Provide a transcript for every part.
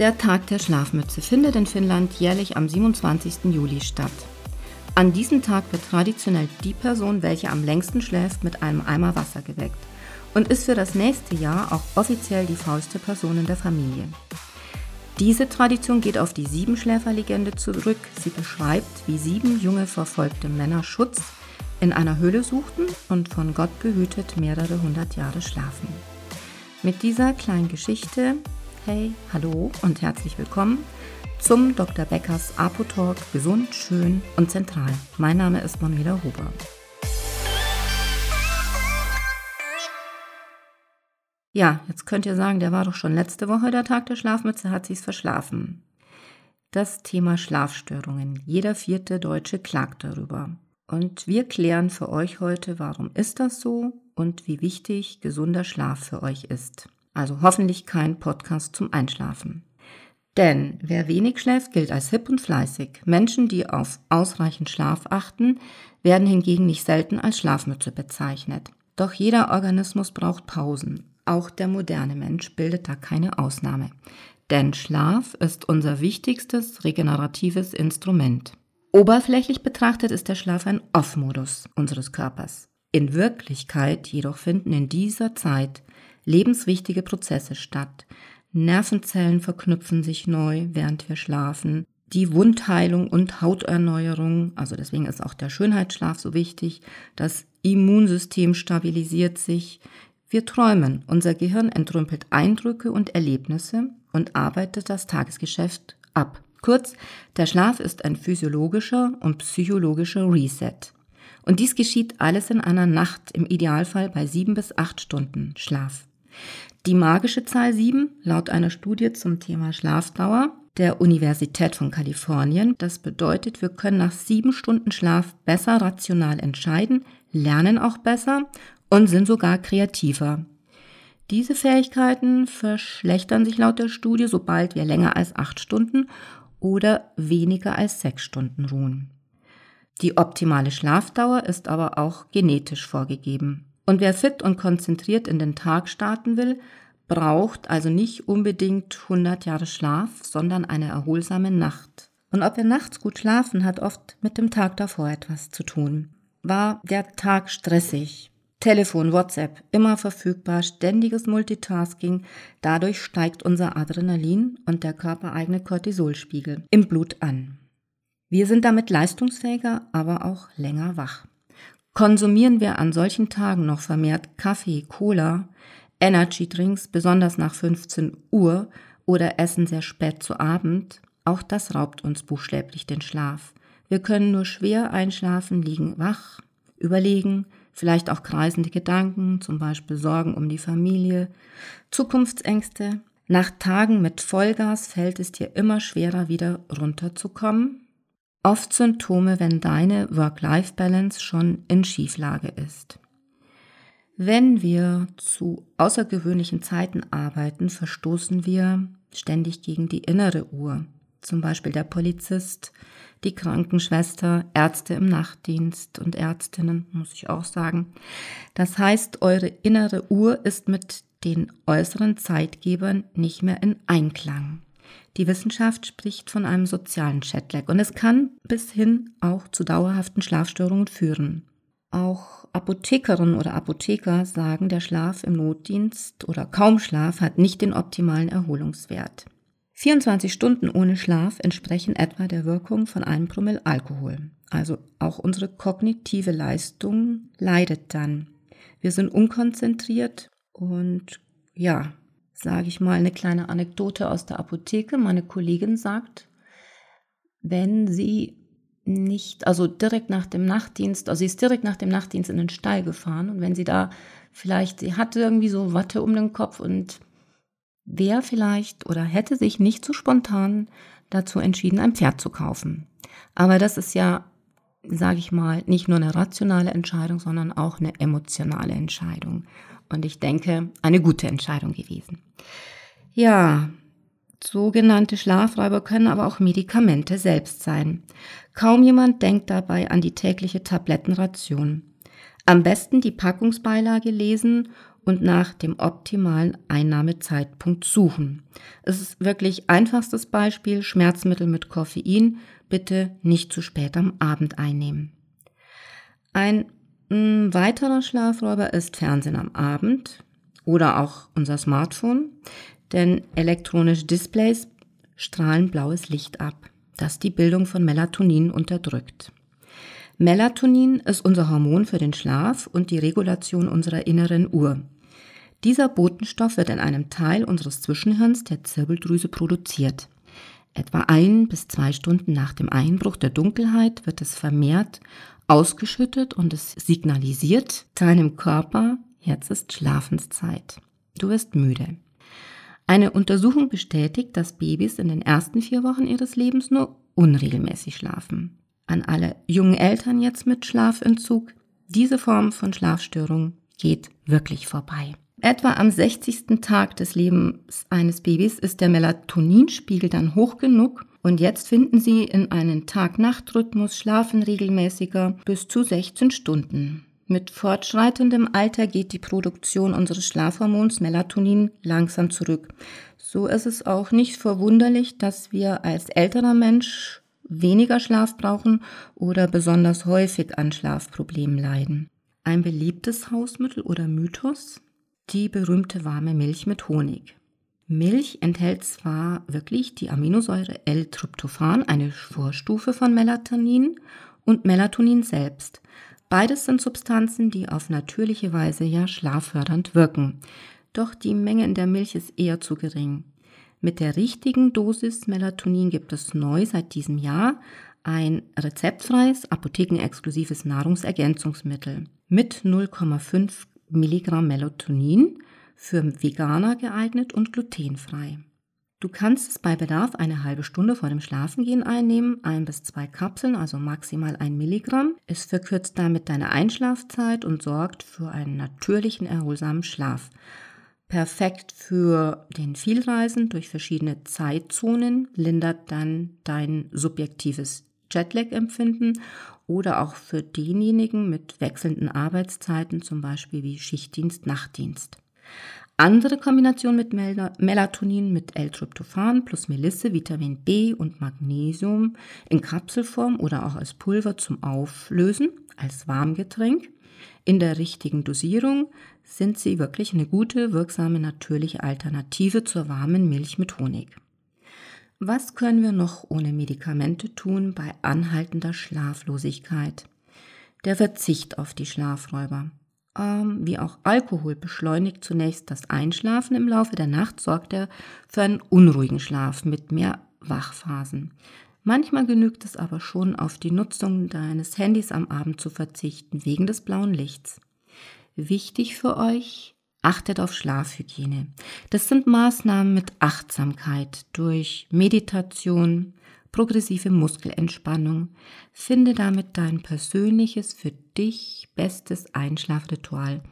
Der Tag der Schlafmütze findet in Finnland jährlich am 27. Juli statt. An diesem Tag wird traditionell die Person, welche am längsten schläft, mit einem Eimer Wasser geweckt und ist für das nächste Jahr auch offiziell die faulste Person in der Familie. Diese Tradition geht auf die Siebenschläferlegende zurück. Sie beschreibt, wie sieben junge verfolgte Männer Schutz in einer Höhle suchten und von Gott behütet mehrere hundert Jahre schlafen. Mit dieser kleinen Geschichte, hey, hallo und herzlich willkommen zum Dr. Beckers Apotalk Gesund, Schön und Zentral. Mein Name ist Manuela Huber. Ja, jetzt könnt ihr sagen, der war doch schon letzte Woche der Tag der Schlafmütze, hat sich's verschlafen. Das Thema Schlafstörungen. Jeder vierte Deutsche klagt darüber. Und wir klären für euch heute, warum ist das so und wie wichtig gesunder Schlaf für euch ist. Also hoffentlich kein Podcast zum Einschlafen. Denn wer wenig schläft, gilt als hip und fleißig. Menschen, die auf ausreichend Schlaf achten, werden hingegen nicht selten als Schlafmütze bezeichnet. Doch jeder Organismus braucht Pausen. Auch der moderne Mensch bildet da keine Ausnahme. Denn Schlaf ist unser wichtigstes regeneratives Instrument. Oberflächlich betrachtet ist der Schlaf ein Off-Modus unseres Körpers. In Wirklichkeit jedoch finden in dieser Zeit lebenswichtige Prozesse statt. Nervenzellen verknüpfen sich neu, während wir schlafen. Die Wundheilung und Hauterneuerung, also deswegen ist auch der Schönheitsschlaf so wichtig. Das Immunsystem stabilisiert sich. Wir träumen, unser Gehirn entrümpelt Eindrücke und Erlebnisse und arbeitet das Tagesgeschäft ab. Kurz, der Schlaf ist ein physiologischer und psychologischer Reset. Und dies geschieht alles in einer Nacht, im Idealfall bei sieben bis acht Stunden Schlaf. Die magische Zahl sieben, laut einer Studie zum Thema Schlafdauer der Universität von Kalifornien, das bedeutet, wir können nach sieben Stunden Schlaf besser rational entscheiden, lernen auch besser und sind sogar kreativer. Diese Fähigkeiten verschlechtern sich laut der Studie, sobald wir länger als acht Stunden oder weniger als sechs Stunden ruhen. Die optimale Schlafdauer ist aber auch genetisch vorgegeben. Und wer fit und konzentriert in den Tag starten will, braucht also nicht unbedingt 100 Jahre Schlaf, sondern eine erholsame Nacht. Und ob wir nachts gut schlafen, hat oft mit dem Tag davor etwas zu tun. War der Tag stressig, Telefon, WhatsApp, immer verfügbar, ständiges Multitasking. Dadurch steigt unser Adrenalin und der körpereigene Cortisolspiegel im Blut an. Wir sind damit leistungsfähiger, aber auch länger wach. Konsumieren wir an solchen Tagen noch vermehrt Kaffee, Cola, Energy Drinks, besonders nach 15 Uhr oder essen sehr spät zu Abend, auch das raubt uns buchstäblich den Schlaf. Wir können nur schwer einschlafen, liegen wach, überlegen, vielleicht auch kreisende Gedanken, zum Beispiel Sorgen um die Familie, Zukunftsängste. Nach Tagen mit Vollgas fällt es dir immer schwerer, wieder runterzukommen. Oft Symptome, wenn deine Work-Life-Balance schon in Schieflage ist. Wenn wir zu außergewöhnlichen Zeiten arbeiten, verstoßen wir ständig gegen die innere Uhr. Zum Beispiel der Polizist, die Krankenschwester, Ärzte im Nachtdienst und Ärztinnen, muss ich auch sagen. Das heißt, eure innere Uhr ist mit den äußeren Zeitgebern nicht mehr in Einklang. Die Wissenschaft spricht von einem sozialen Chatlag und es kann bis hin auch zu dauerhaften Schlafstörungen führen. Auch Apothekerinnen oder Apotheker sagen, der Schlaf im Notdienst oder kaum Schlaf hat nicht den optimalen Erholungswert. 24 Stunden ohne Schlaf entsprechen etwa der Wirkung von einem Promille Alkohol. Also auch unsere kognitive Leistung leidet dann. Wir sind unkonzentriert und ja, sage ich mal eine kleine Anekdote aus der Apotheke. Meine Kollegin sagt, wenn sie nicht, also direkt nach dem Nachtdienst, also sie ist direkt nach dem Nachtdienst in den Stall gefahren und wenn sie da vielleicht, sie hatte irgendwie so Watte um den Kopf und wer vielleicht oder hätte sich nicht so spontan dazu entschieden, ein Pferd zu kaufen. Aber das ist ja, sage ich mal, nicht nur eine rationale Entscheidung, sondern auch eine emotionale Entscheidung. Und ich denke, eine gute Entscheidung gewesen. Ja, sogenannte Schlafräuber können aber auch Medikamente selbst sein. Kaum jemand denkt dabei an die tägliche Tablettenration. Am besten die Packungsbeilage lesen und nach dem optimalen Einnahmezeitpunkt suchen. Es ist wirklich einfachstes Beispiel, Schmerzmittel mit Koffein bitte nicht zu spät am Abend einnehmen. Ein mm, weiterer Schlafräuber ist Fernsehen am Abend oder auch unser Smartphone, denn elektronische Displays strahlen blaues Licht ab, das die Bildung von Melatonin unterdrückt. Melatonin ist unser Hormon für den Schlaf und die Regulation unserer inneren Uhr. Dieser Botenstoff wird in einem Teil unseres Zwischenhirns, der Zirbeldrüse, produziert. Etwa ein bis zwei Stunden nach dem Einbruch der Dunkelheit wird es vermehrt ausgeschüttet und es signalisiert deinem Körper, jetzt ist Schlafenszeit. Du wirst müde. Eine Untersuchung bestätigt, dass Babys in den ersten vier Wochen ihres Lebens nur unregelmäßig schlafen. An alle jungen Eltern jetzt mit Schlafentzug, diese Form von Schlafstörung geht wirklich vorbei. Etwa am 60. Tag des Lebens eines Babys ist der Melatoninspiegel dann hoch genug und jetzt finden Sie in einen Tag-Nacht-Rhythmus schlafen regelmäßiger bis zu 16 Stunden. Mit fortschreitendem Alter geht die Produktion unseres Schlafhormons Melatonin langsam zurück. So ist es auch nicht verwunderlich, dass wir als älterer Mensch weniger Schlaf brauchen oder besonders häufig an Schlafproblemen leiden. Ein beliebtes Hausmittel oder Mythos? Die berühmte warme Milch mit Honig. Milch enthält zwar wirklich die Aminosäure L-Tryptophan, eine Vorstufe von Melatonin, und Melatonin selbst, Beides sind Substanzen, die auf natürliche Weise ja schlaffördernd wirken. Doch die Menge in der Milch ist eher zu gering. Mit der richtigen Dosis Melatonin gibt es neu seit diesem Jahr ein rezeptfreies, apothekenexklusives Nahrungsergänzungsmittel mit 0,5 Milligramm Melatonin für Veganer geeignet und glutenfrei. Du kannst es bei Bedarf eine halbe Stunde vor dem Schlafengehen einnehmen, ein bis zwei Kapseln, also maximal ein Milligramm. Es verkürzt damit deine Einschlafzeit und sorgt für einen natürlichen, erholsamen Schlaf. Perfekt für den Vielreisen durch verschiedene Zeitzonen, lindert dann dein subjektives Jetlag-Empfinden oder auch für denjenigen mit wechselnden Arbeitszeiten, zum Beispiel wie Schichtdienst, Nachtdienst. Andere Kombination mit Mel Melatonin mit L-Tryptophan plus Melisse, Vitamin B und Magnesium in Kapselform oder auch als Pulver zum Auflösen, als Warmgetränk. In der richtigen Dosierung sind sie wirklich eine gute, wirksame, natürliche Alternative zur warmen Milch mit Honig. Was können wir noch ohne Medikamente tun bei anhaltender Schlaflosigkeit? Der Verzicht auf die Schlafräuber ähm, wie auch Alkohol beschleunigt zunächst das Einschlafen im Laufe der Nacht, sorgt er für einen unruhigen Schlaf mit mehr Wachphasen. Manchmal genügt es aber schon, auf die Nutzung deines Handys am Abend zu verzichten, wegen des blauen Lichts. Wichtig für euch, achtet auf Schlafhygiene. Das sind Maßnahmen mit Achtsamkeit durch Meditation, progressive Muskelentspannung. Finde damit dein persönliches, für dich bestes Einschlafritual.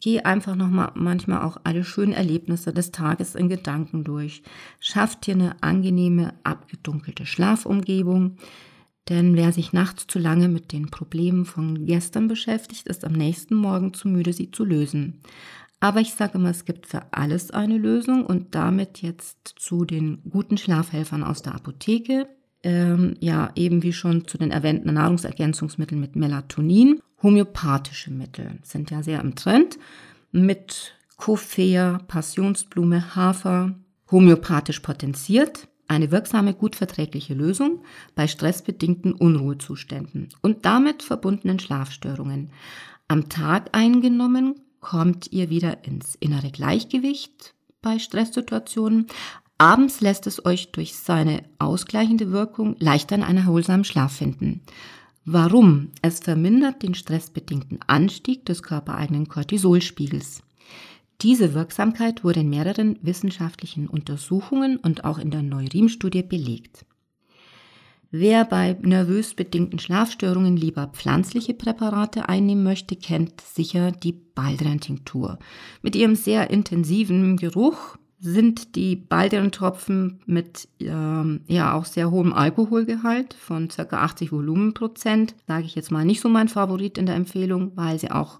Geh einfach nochmal manchmal auch alle schönen Erlebnisse des Tages in Gedanken durch. Schaff dir eine angenehme, abgedunkelte Schlafumgebung. Denn wer sich nachts zu lange mit den Problemen von gestern beschäftigt, ist am nächsten Morgen zu müde, sie zu lösen. Aber ich sage immer, es gibt für alles eine Lösung und damit jetzt zu den guten Schlafhelfern aus der Apotheke ähm, ja eben wie schon zu den erwähnten Nahrungsergänzungsmitteln mit Melatonin. Homöopathische Mittel sind ja sehr im Trend mit Coffea, Passionsblume, Hafer, homöopathisch potenziert. Eine wirksame, gut verträgliche Lösung bei stressbedingten Unruhezuständen und damit verbundenen Schlafstörungen. Am Tag eingenommen kommt ihr wieder ins innere Gleichgewicht bei Stresssituationen, Abends lässt es euch durch seine ausgleichende Wirkung leichter in einen erholsamen Schlaf finden. Warum? Es vermindert den stressbedingten Anstieg des körpereigenen Cortisolspiegels. Diese Wirksamkeit wurde in mehreren wissenschaftlichen Untersuchungen und auch in der Neurim-Studie belegt. Wer bei nervös bedingten Schlafstörungen lieber pflanzliche Präparate einnehmen möchte, kennt sicher die Baldrian-Tinktur. Mit ihrem sehr intensiven Geruch sind die Baldrian-Tropfen mit ähm, ja auch sehr hohem Alkoholgehalt von ca. 80 Volumenprozent, sage ich jetzt mal nicht so mein Favorit in der Empfehlung, weil sie auch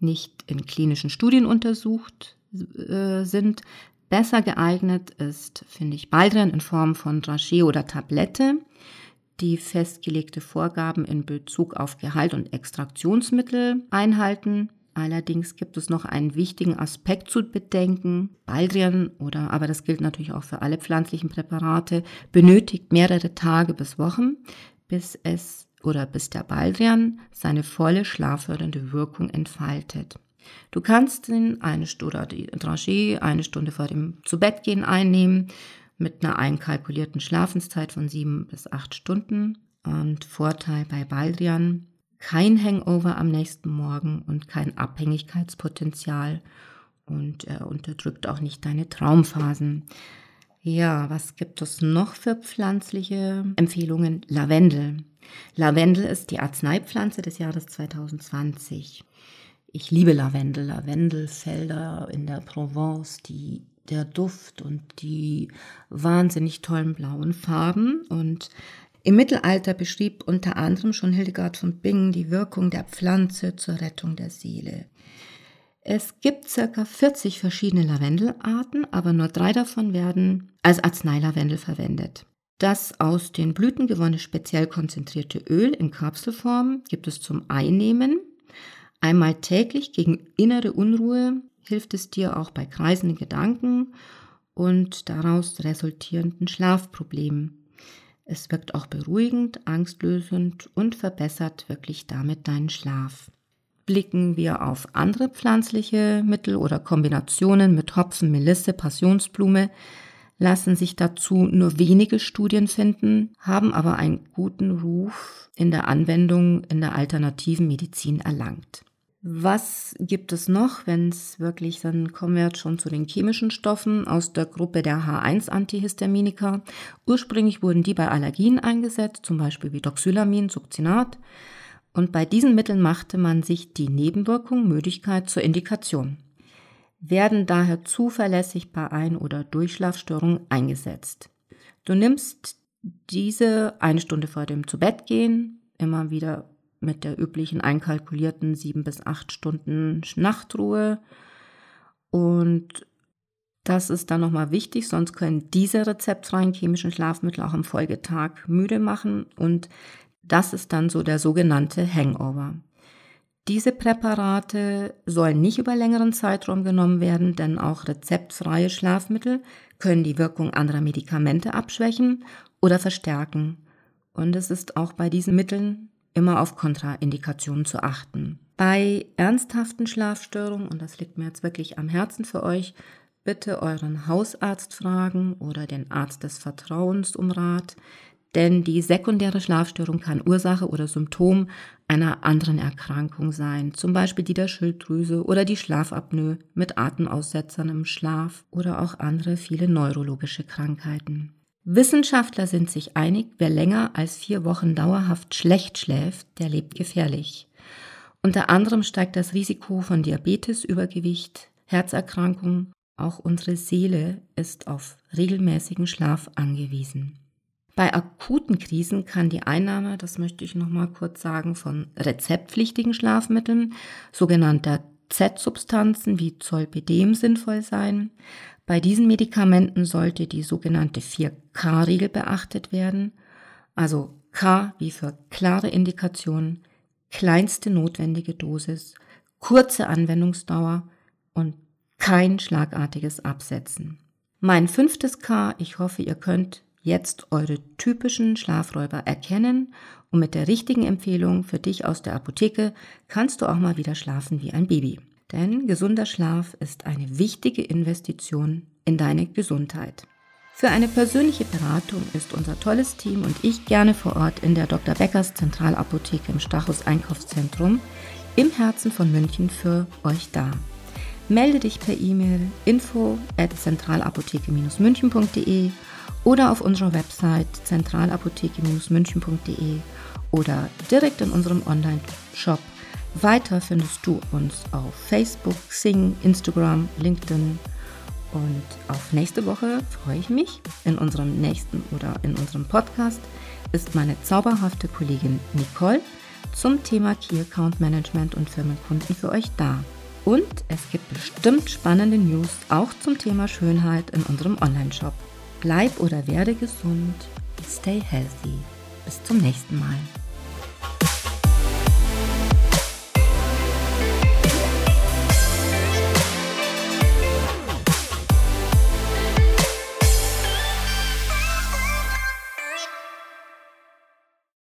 nicht in klinischen Studien untersucht äh, sind. Besser geeignet ist, finde ich, Baldrian in Form von Dragé oder Tablette, die festgelegte Vorgaben in Bezug auf Gehalt und Extraktionsmittel einhalten. Allerdings gibt es noch einen wichtigen Aspekt zu bedenken. Baldrian oder, aber das gilt natürlich auch für alle pflanzlichen Präparate, benötigt mehrere Tage bis Wochen, bis es oder bis der Baldrian seine volle schlaffördernde Wirkung entfaltet. Du kannst ihn eine Stunde Dragé eine Stunde vor dem Zubettgehen einnehmen mit einer einkalkulierten Schlafenszeit von sieben bis acht Stunden. Und Vorteil bei Baldrian, kein Hangover am nächsten Morgen und kein Abhängigkeitspotenzial und er unterdrückt auch nicht deine Traumphasen. Ja, was gibt es noch für pflanzliche Empfehlungen? Lavendel. Lavendel ist die Arzneipflanze des Jahres 2020. Ich liebe Lavendel, Lavendelfelder in der Provence, die, der Duft und die wahnsinnig tollen blauen Farben. Und im Mittelalter beschrieb unter anderem schon Hildegard von Bingen die Wirkung der Pflanze zur Rettung der Seele. Es gibt circa 40 verschiedene Lavendelarten, aber nur drei davon werden als Arzneilavendel verwendet. Das aus den Blüten gewonnene speziell konzentrierte Öl in Kapselform gibt es zum Einnehmen. Einmal täglich gegen innere Unruhe hilft es dir auch bei kreisenden Gedanken und daraus resultierenden Schlafproblemen. Es wirkt auch beruhigend, angstlösend und verbessert wirklich damit deinen Schlaf. Blicken wir auf andere pflanzliche Mittel oder Kombinationen mit Hopfen, Melisse, Passionsblume, lassen sich dazu nur wenige Studien finden, haben aber einen guten Ruf in der Anwendung in der alternativen Medizin erlangt. Was gibt es noch, wenn es wirklich, dann kommen wir jetzt schon zu den chemischen Stoffen aus der Gruppe der H1-Antihistaminika. Ursprünglich wurden die bei Allergien eingesetzt, zum Beispiel wie Doxylamin, Succinat. Und bei diesen Mitteln machte man sich die Nebenwirkung Müdigkeit zur Indikation. Werden daher zuverlässig bei Ein- oder Durchschlafstörungen eingesetzt. Du nimmst diese eine Stunde vor dem Zubettgehen immer wieder mit der üblichen einkalkulierten sieben bis acht Stunden Nachtruhe. Und das ist dann nochmal wichtig, sonst können diese rezeptfreien chemischen Schlafmittel auch am Folgetag müde machen und das ist dann so der sogenannte Hangover. Diese Präparate sollen nicht über längeren Zeitraum genommen werden, denn auch rezeptfreie Schlafmittel können die Wirkung anderer Medikamente abschwächen oder verstärken. Und es ist auch bei diesen Mitteln immer auf Kontraindikationen zu achten. Bei ernsthaften Schlafstörungen, und das liegt mir jetzt wirklich am Herzen für euch, bitte euren Hausarzt fragen oder den Arzt des Vertrauens um Rat, denn die sekundäre Schlafstörung kann Ursache oder Symptom einer anderen Erkrankung sein, zum Beispiel die der Schilddrüse oder die Schlafapnoe mit Atemaussetzern im Schlaf oder auch andere viele neurologische Krankheiten. Wissenschaftler sind sich einig, wer länger als vier Wochen dauerhaft schlecht schläft, der lebt gefährlich. Unter anderem steigt das Risiko von Diabetes, Übergewicht, Herzerkrankungen. Auch unsere Seele ist auf regelmäßigen Schlaf angewiesen. Bei akuten Krisen kann die Einnahme, das möchte ich noch mal kurz sagen, von rezeptpflichtigen Schlafmitteln, sogenannter Z-Substanzen wie Zolpidem sinnvoll sein. Bei diesen Medikamenten sollte die sogenannte 4K-Regel beachtet werden, also K wie für klare Indikation, kleinste notwendige Dosis, kurze Anwendungsdauer und kein schlagartiges Absetzen. Mein fünftes K, ich hoffe, ihr könnt jetzt eure typischen Schlafräuber erkennen und mit der richtigen Empfehlung für dich aus der Apotheke kannst du auch mal wieder schlafen wie ein Baby. Denn gesunder Schlaf ist eine wichtige Investition in deine Gesundheit. Für eine persönliche Beratung ist unser tolles Team und ich gerne vor Ort in der Dr. Beckers Zentralapotheke im Stachus Einkaufszentrum im Herzen von München für euch da. Melde dich per E-Mail info at zentralapotheke-münchen.de oder auf unserer Website zentralapotheke-münchen.de oder direkt in unserem Online-Shop. Weiter findest du uns auf Facebook, Sing, Instagram, LinkedIn und auf nächste Woche freue ich mich. In unserem nächsten oder in unserem Podcast ist meine zauberhafte Kollegin Nicole zum Thema Key Account Management und Firmenkunden für euch da. Und es gibt bestimmt spannende News auch zum Thema Schönheit in unserem Online-Shop. Bleib oder werde gesund. Stay healthy. Bis zum nächsten Mal.